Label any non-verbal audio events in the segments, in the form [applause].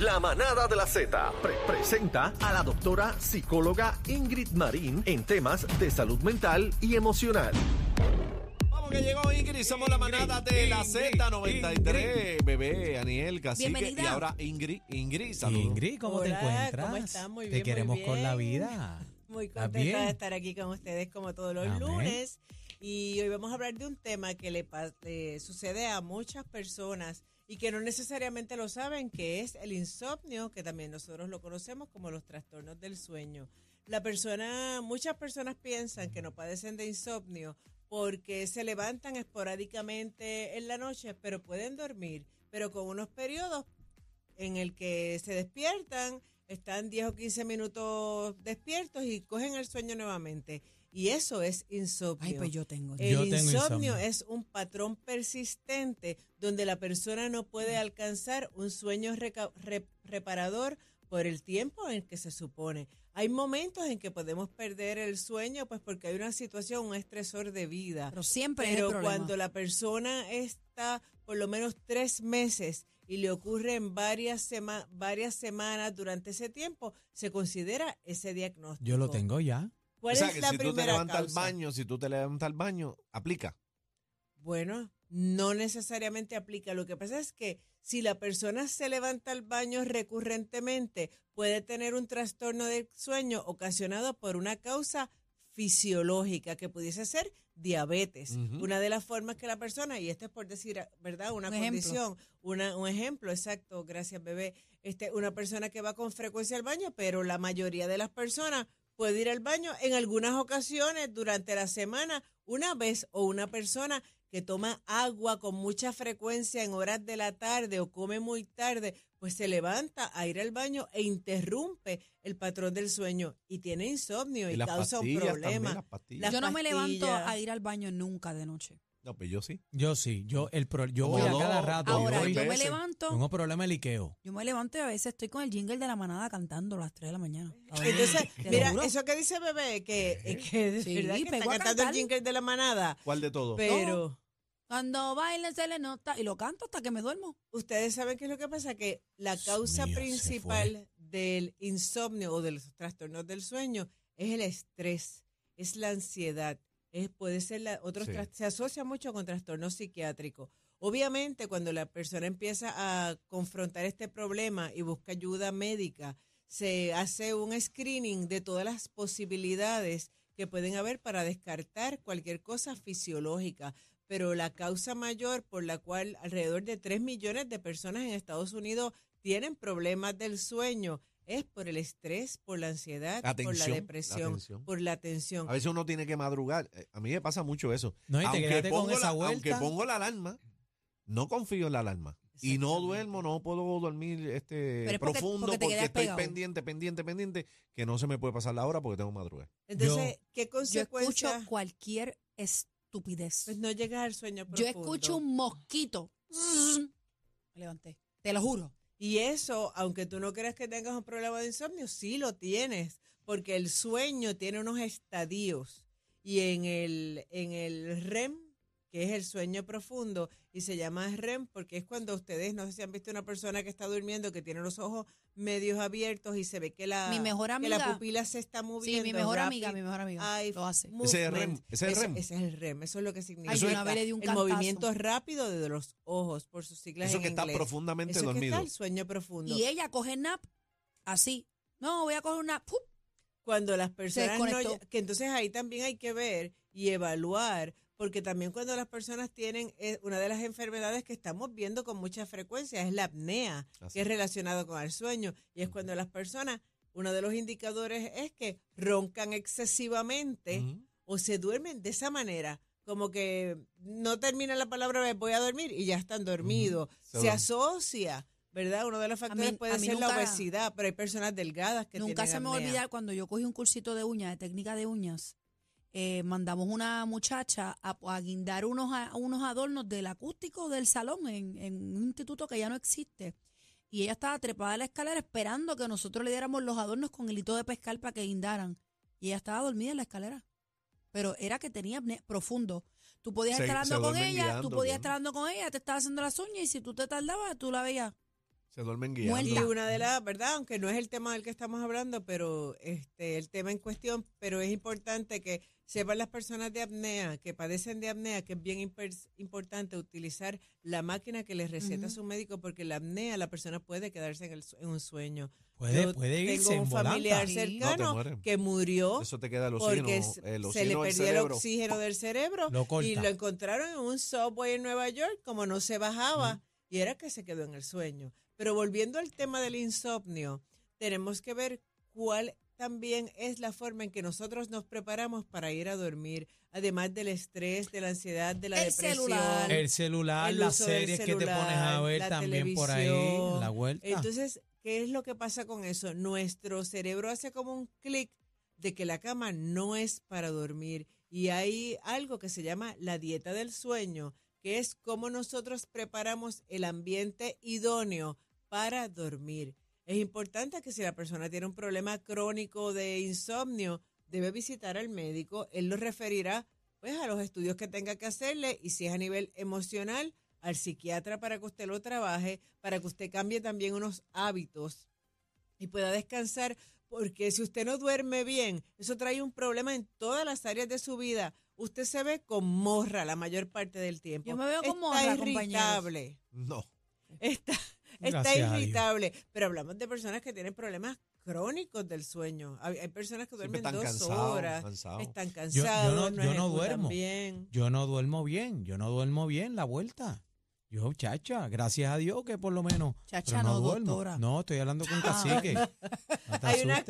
La manada de la Z pre- presenta a la doctora psicóloga Ingrid Marín en temas de salud mental y emocional. Vamos que llegó Ingrid, somos la manada de la Z93, bebé, Aniel, Cacique Bienvenida. y ahora Ingrid, Ingrid, saludos. Ingrid, ¿cómo te Hola, encuentras? ¿cómo están? Muy Te bien, muy queremos con la vida. [laughs] Muy ¿Estás contenta bien? de estar aquí con ustedes como todos los Amén. lunes. Y hoy vamos a hablar de un tema que le, pa- le sucede a muchas personas y que no necesariamente lo saben, que es el insomnio, que también nosotros lo conocemos como los trastornos del sueño. La persona, muchas personas piensan que no padecen de insomnio porque se levantan esporádicamente en la noche, pero pueden dormir, pero con unos periodos en el que se despiertan, están 10 o 15 minutos despiertos y cogen el sueño nuevamente. Y eso es insomnio. Ay, pues yo tengo. El Yo tengo insomnio, es un patrón persistente donde la persona no puede alcanzar un sueño re- reparador por el tiempo en que se supone. Hay momentos en que podemos perder el sueño pues porque hay una situación, un estresor de vida. Pero siempre es el Pero problema. cuando la persona está por lo menos tres meses y le ocurre en varias, sema- varias semanas durante ese tiempo, se considera ese diagnóstico. Yo lo tengo ya. ¿Cuál o sea es que la si tú te levantas al causa? baño, si tú te levantas al baño, aplica. Bueno, no necesariamente aplica. Lo que pasa es que si la persona se levanta al baño recurrentemente, puede tener un trastorno del sueño ocasionado por una causa fisiológica que pudiese ser diabetes. Una de las formas que la persona, y esto es por decir, ¿verdad? Una Un ejemplo. condición, una, un ejemplo, exacto, gracias bebé. Este, una persona que va con frecuencia al baño, pero la mayoría de las personas puede ir al baño en algunas ocasiones durante la semana, una vez, o una persona que toma agua con mucha frecuencia en horas de la tarde o come muy tarde, pues se levanta a ir al baño e interrumpe el patrón del sueño y tiene insomnio y, causa un también, problema. las pastillas. Las yo no me levanto a ir al baño nunca de noche. No, pues yo sí. Yo sí. Yo el pro- yo voy a cada rato. Ahora, voy, yo me levanto, Tengo problema de liqueo. yo me levanto y a veces estoy con el jingle de la manada cantando a las 3 de la mañana. Ver, Entonces, mira, eso que dice bebé, que, que de Sí, verdad que está cantando el jingle de la manada, ¿Cuál de todos? pero Cuando bailen se le nota y lo canto hasta que me duermo. ustedes saben qué es lo que pasa, que la causa principal del insomnio o de los trastornos del sueño es el estrés, es la ansiedad, es, puede ser la, otros Sí. se asocia mucho con trastornos psiquiátricos. Obviamente, cuando la persona empieza a confrontar este problema y busca ayuda médica, se hace un screening de todas las posibilidades que pueden haber para descartar cualquier cosa fisiológica. Pero la causa mayor por la cual alrededor de 3 millones de personas en Estados Unidos tienen problemas del sueño es por el estrés, por la ansiedad, La por la depresión, por la tensión. A veces uno tiene que madrugar. Eh, A mí me pasa mucho eso. No, y te quedaste con pongo esa la, vuelta. aunque pongo la alarma, no confío en la alarma. Y no duermo, no puedo dormir este Pero es porque- profundo porque estoy pegado. pendiente, pendiente, pendiente, que no se me puede pasar la hora porque tengo que madrugar. Entonces, ¿qué Yo escucho cualquier estupidez. Pues no llegas al sueño Yo profundo. escucho un mosquito. [laughs] Me levanté. Te lo juro. Y eso, aunque tú no creas que tengas un problema de insomnio, sí lo tienes, porque el sueño tiene unos estadios. Y en el, en el REM, que es el sueño profundo, y se llama REM porque es cuando ustedes, no sé si han visto una persona que está durmiendo, que tiene los ojos medios abiertos y se ve que la, Mi mejor que la amiga- pupila se está moviendo. Sí, mi mejor rapid amiga, mi mejor amiga. Lo hace. Ese es el REM, ese es REM. Ese es el REM, eso es lo que significa. Ay, yo una vez le di un el cantazo. movimiento rápido de los ojos, por sus siglas Eso en que está inglés. profundamente Eso es que dormido. está el sueño profundo. Y ella coge nap así. No, voy a coger una. ¡pup! cuando las personas no, que entonces ahí también hay que ver y evaluar porque también cuando las personas tienen eh, una de las enfermedades que estamos viendo con mucha frecuencia es la apnea Así que es relacionado con el sueño y es cuando las personas uno de los indicadores es que roncan excesivamente o se duermen de esa manera como que no termina la palabra "Me voy a dormir y ya están dormidos. Se asocia ¿Verdad? Uno de los factores mí- puede a mí ser la nunca- obesidad, pero hay personas delgadas que Nunca tienen se me va a olvidar cuando yo cogí un cursito de uñas, de técnica de uñas. Eh, mandamos una muchacha a, a guindar unos, a- unos adornos del acústico del salón en, en un instituto que ya no existe. Y ella estaba trepada en la escalera esperando que nosotros le diéramos los adornos con el hito de pescar para que guindaran. Y ella estaba dormida en la escalera. Pero era que tenía apnea profundo. Tú podías Se- estar hablando con ella, guiando, tú podías bien. estar hablando con ella, te estaba haciendo las uñas y si tú te tardabas, tú la veías. Se duermen guiando. Muerta. Y una de las, ¿verdad? Aunque no es el tema del que estamos hablando, pero este el tema en cuestión, pero es importante que sepan las personas de apnea, que padecen de apnea, que es bien importante utilizar la máquina que les receta su médico, porque la apnea la persona puede quedarse en, el en un sueño. Puede, Yo puede irse Tengo en un volanta. familiar Sí. No, te cercano que murió Eso te queda el oxígeno, porque se le perdió el oxígeno del cerebro Lo y lo encontraron en un subway en Nueva York, como no se bajaba, y era que se quedó en el sueño. Pero volviendo al tema del insomnio, tenemos que ver cuál también es la forma en que nosotros nos preparamos para ir a dormir, además del estrés, de la ansiedad, de la El depresión. celular. El celular, el las series que te pones a ver también por ahí, la vuelta. Entonces, ¿qué es lo que pasa con eso? Nuestro cerebro hace como un clic de que la cama no es para dormir y hay algo que se llama la dieta del sueño, que es cómo nosotros preparamos el ambiente idóneo para dormir. Es importante que si la persona tiene un problema crónico de insomnio, debe visitar al médico, él lo referirá pues a los estudios que tenga que hacerle y si es a nivel emocional, al psiquiatra para que usted lo trabaje, para que usted cambie también unos hábitos y pueda descansar, porque si usted no duerme bien, eso trae un problema en todas las áreas de su vida. Usted se ve con morra la mayor parte del tiempo. Yo me veo con Está morra, compañeros. irritable. No. Está, está Gracias irritable. Pero hablamos de personas que tienen problemas crónicos del sueño. Hay, hay personas que duermen están dos horas, están yo cansados, no- no, yo no duermo. bien. Yo no duermo bien, yo no duermo bien la vuelta. Yo, chacha, gracias a Dios que por lo menos. Chacha, pero no, no, duermo. doctora. No, estoy hablando con cacique. No [laughs] te hay unas,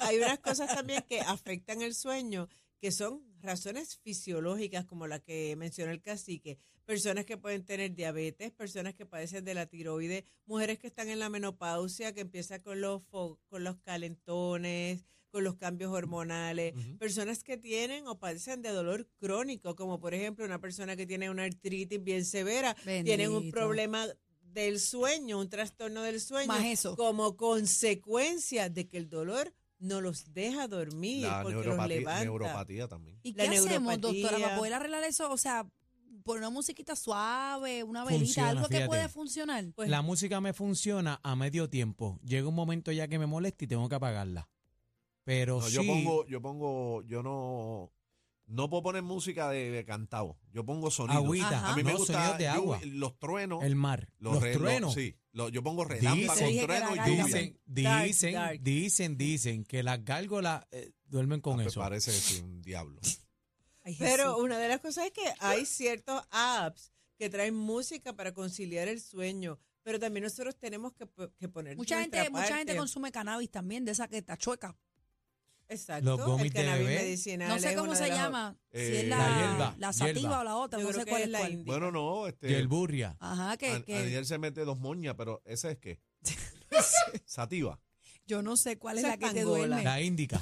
hay unas cosas también que afectan el sueño, que son razones fisiológicas, como la que mencionó el cacique. Personas que pueden tener diabetes, personas que padecen de la tiroides, mujeres que están en la menopausia, que empieza con los, con los calentones, con los cambios hormonales, personas que tienen o padecen de dolor crónico, como por ejemplo una persona que tiene una artritis bien severa, tienen un Bendito. problema del sueño, un trastorno del sueño, Más eso. como consecuencia de que el dolor no los deja dormir La porque los neuropatía, levanta. neuropatía también. ¿Y La qué hacemos, doctora, para poder arreglar eso? O sea, por una musiquita suave, una velita, Funciona, algo que puede funcionar. Pues, La música me funciona a medio tiempo. Llega un momento ya que me molesta y tengo que apagarla. Pero No, sí. yo pongo, yo pongo, yo no, no puedo poner música de, de cantado. Yo pongo sonido. Agüita. Ajá. A mí me no, gusta sonidos de agua. los truenos, El mar. los, re- truenos. sí, lo- yo pongo relámpagos, Dicen- que truenos y lluvia. Dicen, Dark, dicen, dark. dicen, dicen que las gárgolas eh, duermen con Ah, pues eso. Parece sí, un diablo. Ay, pero Jesús. una de las cosas es que hay ciertos apps que traen música para conciliar el sueño, pero también nosotros tenemos que, po- que poner mucha nuestra gente, mucha gente parte. consume cannabis también, de esa que está chueca. Exacto, Los el de cannabis bebé. medicinal No sé es cómo una se de las- llama, si Eh, es la, La hierba, la sativa hierba. o la otra, Yo no creo sé que cuál es es la cuál. india. Bueno, no, Y este, el burria. Ajá, que, a- que Aniel se mete dos moñas, pero ¿ese es qué? [laughs] Sativa, yo no sé cuál es Esa la que es te pangola. duerme. La índica.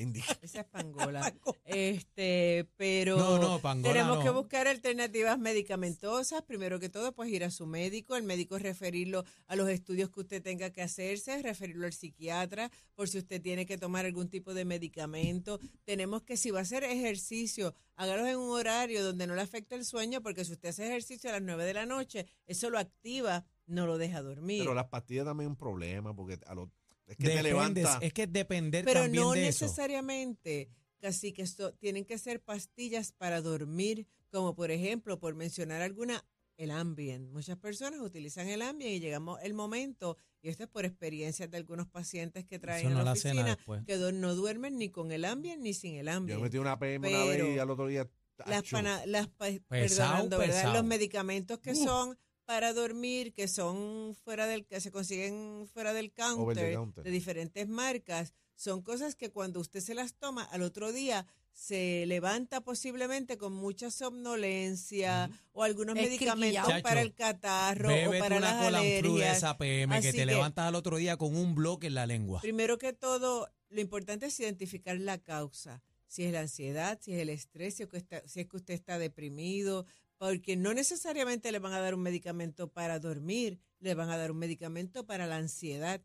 Indica. [laughs] Esa es [laughs] pangola. este, pero No, no, pangola tenemos no. que buscar alternativas medicamentosas. Primero que todo, pues ir a su médico, el médico referirlo a los estudios que usted tenga que hacerse, referirlo al psiquiatra, por si usted tiene que tomar algún tipo de medicamento. Tenemos que, si va a hacer ejercicio, hágalo en un horario donde no le afecte el sueño, porque si usted hace ejercicio a las 9 de la noche, eso lo activa, no lo deja dormir. Pero las pastillas también es un problema porque a lo- es que te Depende, levanta. es que depender Pero también no de eso. necesariamente, casi que esto, tienen que ser pastillas para dormir, como por ejemplo, por mencionar alguna, el Ambien. Muchas personas utilizan el Ambien y llegamos el momento, y esto es por experiencias de algunos pacientes que traen no a la la oficina, que do- no duermen ni con el Ambien ni sin el Yo Ambien. metí una PM una vez y al otro día. las, pana- las Pesado, perdonando, ¿verdad? pesado. los medicamentos que son para dormir, que son fuera del, que se consiguen fuera del counter, counter. de diferentes marcas, son cosas que cuando usted se las toma al otro día se levanta posiblemente con mucha somnolencia o algunos Es medicamentos para el catarro o para una las alergias. esa PM que te que- levantas al otro día con un bloque en la lengua. Primero que todo, lo importante es identificar la causa. Si es la ansiedad, si es el estrés, si es que usted está deprimido, porque no necesariamente le van a dar un medicamento para dormir, le van a dar un medicamento para la ansiedad.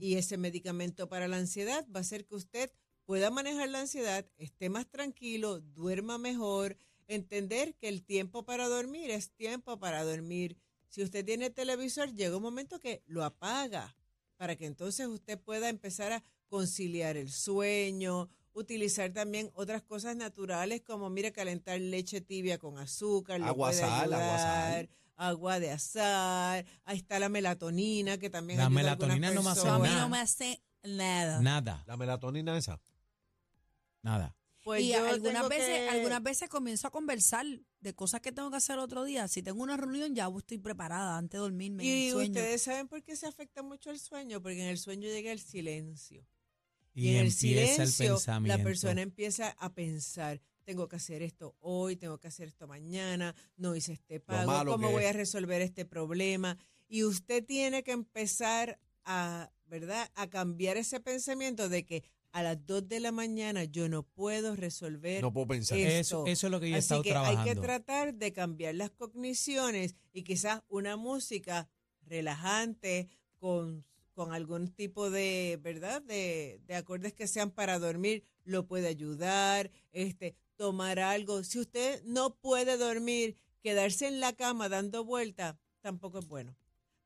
Y ese medicamento para la ansiedad va a hacer que usted pueda manejar la ansiedad, esté más tranquilo, duerma mejor, entender que el tiempo para dormir es tiempo para dormir. Si usted tiene televisor, llega un momento que lo apaga para que entonces usted pueda empezar a conciliar el sueño, utilizar también otras cosas naturales como, mire, calentar leche tibia con azúcar, Agua puede sal, agua sal. ayudar, agua de azar, ahí está la melatonina que también La ayuda a algunas melatonina no me hace Eso a mí personas. no me hace nada. Nada, La melatonina esa. nada. Pues y algunas veces, que- algunas veces comienzo a conversar de cosas que tengo que hacer otro día. Si tengo una reunión, ya estoy preparada antes de dormirme. en el Y sueño. ustedes saben por qué se afecta mucho el sueño, porque en el sueño llega el silencio. Y, en el empieza el silencio pensamiento. la persona empieza a pensar, tengo que hacer esto hoy, tengo que hacer esto mañana, no hice este pago, cómo voy es. a resolver este problema. Y usted tiene que empezar a, ¿verdad?, a cambiar ese pensamiento de que a las 2 de la mañana yo no puedo resolver No puedo pensar. Eso, eso es lo que yo he Así estado que trabajando. hay que tratar de cambiar las cogniciones y quizás una música relajante con, con algún tipo de, ¿verdad? De, de acordes que sean para dormir lo puede ayudar, este, tomar algo. Si usted no puede dormir, quedarse en la cama dando vuelta tampoco es bueno.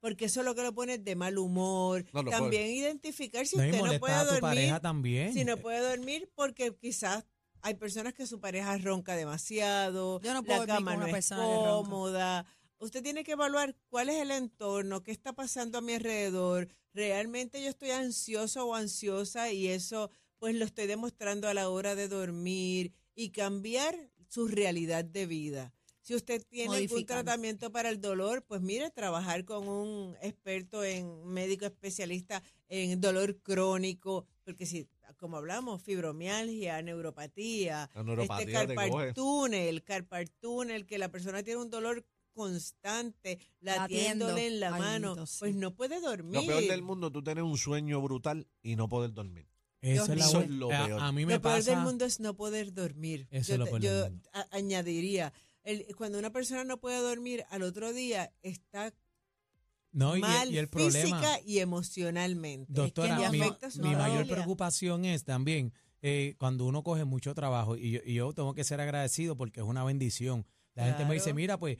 Porque eso es lo que lo pone de mal humor. No, También identificar si no, usted no puede a tu dormir. pareja también. Si no puede dormir porque quizás hay personas que su pareja ronca demasiado, Yo no puedo la cama no es persona que ronca. cómoda. Usted tiene que evaluar cuál es el entorno, qué está pasando a mi alrededor. Realmente yo estoy ansioso o ansiosa y eso pues lo estoy demostrando a la hora de dormir y cambiar su realidad de vida. Si usted tiene algún tratamiento para el dolor, pues mire, trabajar con un experto en médico especialista en dolor crónico, porque si, como hablamos, fibromialgia, neuropatía, neuropatía este te carpal túnel, carpal túnel, que la persona tiene un dolor constante, Latiendo. latiéndole en la Ay, mano, bendito, sí. pues no puede dormir. Lo peor del mundo, tú tener un sueño brutal y no poder dormir. Eso es, la Eso bu- es lo a- peor. A, mí me lo peor pasa. del mundo es no poder dormir. Eso yo es lo peor del yo a- añadiría, el- cuando una persona no puede dormir, al otro día está no, y, mal y el problema. física y emocionalmente. Doctora, mi, mayor preocupación es también eh, cuando uno coge mucho trabajo y yo, y yo tengo que ser agradecido porque es una bendición. La gente me dice, mira, pues,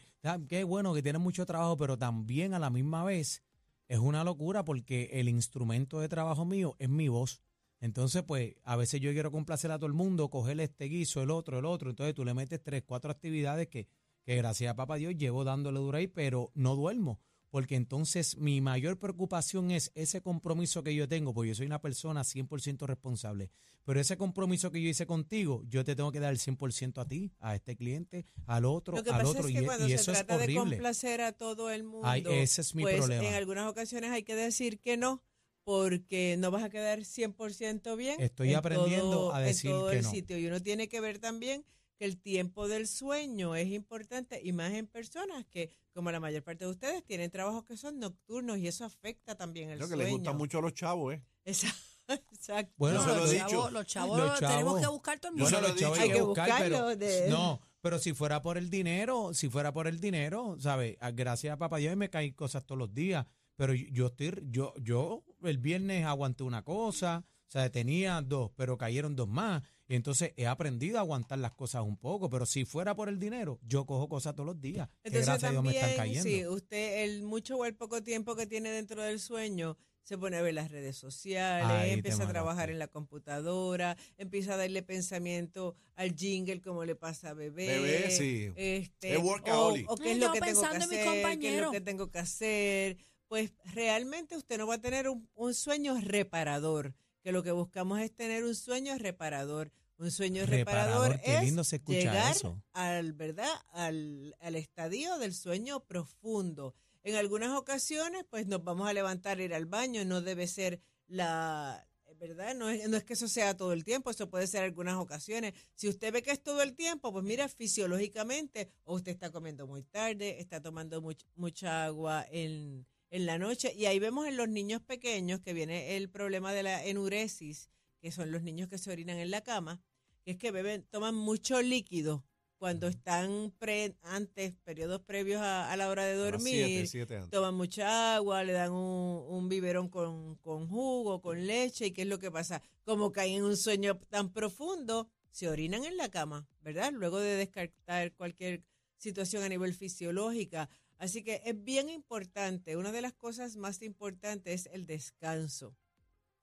qué bueno que tienes mucho trabajo, pero también a la misma vez es una locura porque el instrumento de trabajo mío es mi voz. Entonces, pues, a veces yo quiero complacer a todo el mundo, coger este guiso, el otro, el otro. Entonces, tú le metes tres, cuatro actividades que, que gracias a papá Dios llevo dándole duro ahí, pero no duermo. Porque entonces mi mayor preocupación es ese compromiso que yo tengo, porque yo soy una persona 100% responsable. Pero ese compromiso que yo hice contigo, yo te tengo que dar el 100% a ti, a este cliente, al otro, Lo que al pasa otro. es y, que e- cuando y se eso es trata de horrible. complacer a todo el mundo, Ay, ese es mi pues problema. en algunas ocasiones hay que decir que no, porque no vas a quedar 100% bien. Estoy en aprendiendo todo- a decir en todo que el no. sitio. Y uno tiene que ver también que el tiempo del sueño es importante y más en personas que, como la mayor parte de ustedes, tienen trabajos que son nocturnos y eso afecta también el Creo que sueño. les gusta mucho a los chavos, ¿eh? [laughs] Exacto. Bueno, Yo se lo los, chavos, los chavos Los tenemos que buscar todo el mundo. he los chavos. Hay que buscarlo de- no, pero si fuera por el dinero, si fuera por el dinero, ¿sabes? Ah, Gracias a papá Dios me caen cosas todos los días, pero yo- yo estoy, yo, yo el viernes aguanté una cosa, o sea, tenía dos, pero cayeron dos más, y entonces he aprendido a aguantar las cosas un poco, pero si fuera por el dinero, yo cojo cosas todos los días, que Entonces gracias a Dios me también, están cayendo. si usted el mucho o el poco tiempo que tiene dentro del sueño se pone a ver las redes sociales, Ahí empieza a trabajar en la computadora, empieza a darle pensamiento al jingle como le pasa a bebé. Bebé, sí. Este. O, o qué es lo que tengo que hacer, qué es lo compañeros. que tengo que hacer. Pues realmente usted no va a tener un, un sueño reparador, que lo que buscamos es tener un sueño reparador. Un sueño reparador, Reparador, es lindo se escucha llegar eso. al verdad al, al estadio del sueño profundo. En algunas ocasiones, pues nos vamos a levantar, ir al baño, no debe ser la verdad, no es, no es que eso sea todo el tiempo, eso puede ser algunas ocasiones. Si usted ve que es todo el tiempo, pues mira, fisiológicamente, o usted está comiendo muy tarde, está tomando much- mucha agua en, en la noche, y ahí vemos en los niños pequeños que viene el problema de la enuresis, que son los niños que se orinan en la cama, que es que beben, toman mucho líquido cuando están pre, antes, periodos previos a, a la hora de dormir, siete, siete antes. toman mucha agua, le dan un, un biberón con, con jugo, con leche, y ¿qué es lo que pasa? Como caen en un sueño tan profundo, se orinan en la cama, ¿verdad? Luego de descartar cualquier situación a nivel fisiológica. Así que es bien importante, una de las cosas más importantes es el descanso,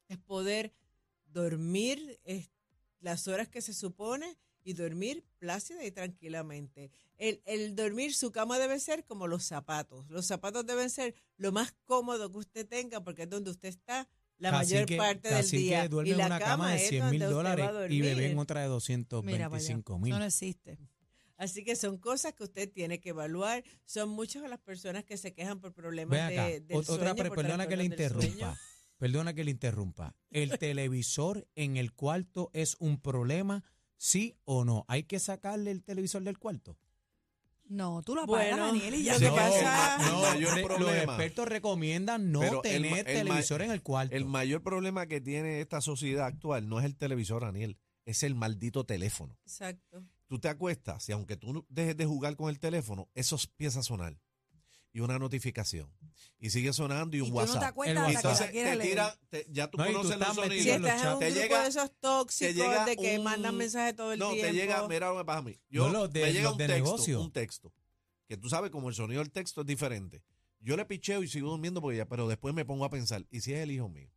es poder dormir eh, las horas que se supone y dormir plácida y tranquilamente. El, el, dormir, su cama debe ser como los zapatos. Los zapatos deben ser lo más cómodo que usted tenga porque es donde usted está la mayor parte del día. Que duerme y la en una cama, de 100 mil dólares y bebé en otra de 225 mil. No, no existe. Así que son cosas que usted tiene que evaluar. Son muchas las personas que se quejan por problemas de, del Otra, sueño, perdona que le interrumpa. Perdona que le interrumpa. ¿El [laughs] televisor en el cuarto es un problema, sí o no? ¿Hay que sacarle el televisor del cuarto? No, tú lo apagas, bueno, Daniel, y ya no, pasa. No, los expertos recomiendan no tener el, televisor en el cuarto. El mayor problema que tiene esta sociedad actual no es el televisor, Daniel, es el maldito teléfono. Exacto. Tú te acuestas y aunque tú dejes de jugar con el teléfono, eso empieza a sonar. Y una notificación. Y sigue sonando y un ¿Y WhatsApp. Tú no te acuerdas Entonces que te tira, te, ya tú no, conoces tú los sonidos. Si estás en un te grupo llega, de esos tóxicos llega de que un, mandan mensajes todo el no, tiempo. No, te llega, mira lo que pasa a mí. Yo, no, de, me llega un de texto, negocio. un texto. Que tú sabes como el sonido del texto es diferente. Yo le picheo y sigo durmiendo porque ya, pero después me pongo a pensar, ¿y si es el hijo mío?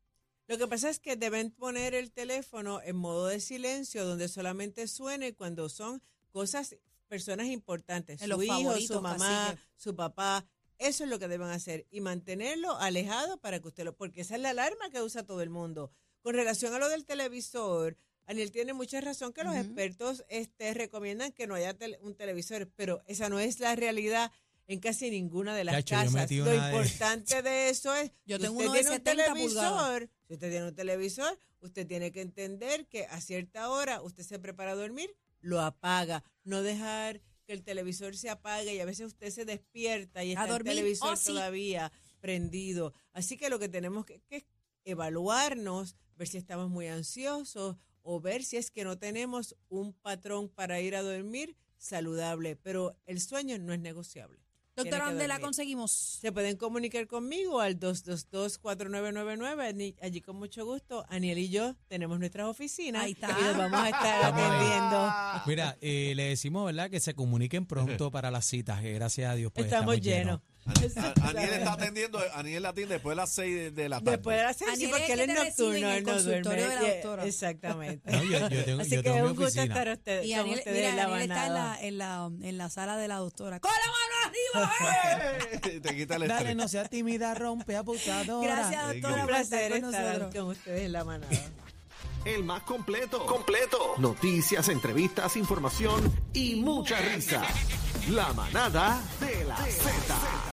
Lo que pasa es que deben poner el teléfono en modo de silencio, donde solamente suene cuando son cosas, personas importantes, En su hijo, su mamá, su papá. Eso es lo que deben hacer y mantenerlo alejado para que usted lo, porque esa es la alarma que usa todo el mundo. Con relación a lo del televisor, Aniel tiene mucha razón que los expertos este, recomiendan que no haya tele- un televisor, pero esa no es la realidad en casi ninguna de las Chacho, yo casas. metí Lo una de- importante [laughs] de eso es Yo si tengo usted uno de tiene un 70 televisor, pulgadas. si usted tiene un televisor, usted tiene que entender que a cierta hora usted se prepara a dormir, lo apaga, no dejar que el televisor se apague y a veces usted se despierta y está dormir, el televisor oh, sí. todavía prendido. Así que lo que tenemos que, que es evaluarnos, ver si estamos muy ansiosos o ver si es que no tenemos un patrón para ir a dormir saludable, pero el sueño no es negociable. Doctora, ¿dónde la conseguimos? Se pueden comunicar conmigo al 222-4999. Ani- Allí con mucho gusto, Aniel y yo tenemos nuestras oficinas Ahí está. y los vamos a estar Estamos atendiendo. Mira, eh, le decimos, ¿verdad? Que se comuniquen pronto para las citas. que gracias a Dios, pues estamos, llenos. A- Aniel está atendiendo, Aniel la atiende después de las 6 de, de la tarde. Después de las seis, sí, Aniel es porque él es nocturno, el él no consultorio duerme. de la doctora. Exactamente. No, yo- yo tengo- Así yo que tengo es un gusto oficina. estar usted, Y Aniel, ustedes mira, en la Aniel está en manada. la, en, la, en la sala de la doctora. ¡Con la mano arriba! [laughs] eh! te quita el Dale, estrés. no sea tímida, rompe, apuntadora. Gracias, doctora, Un por estar placer con estar nosotros. con ustedes en la manada. El más completo. Completo. Noticias, entrevistas, información y mucha risa. La manada de la Z.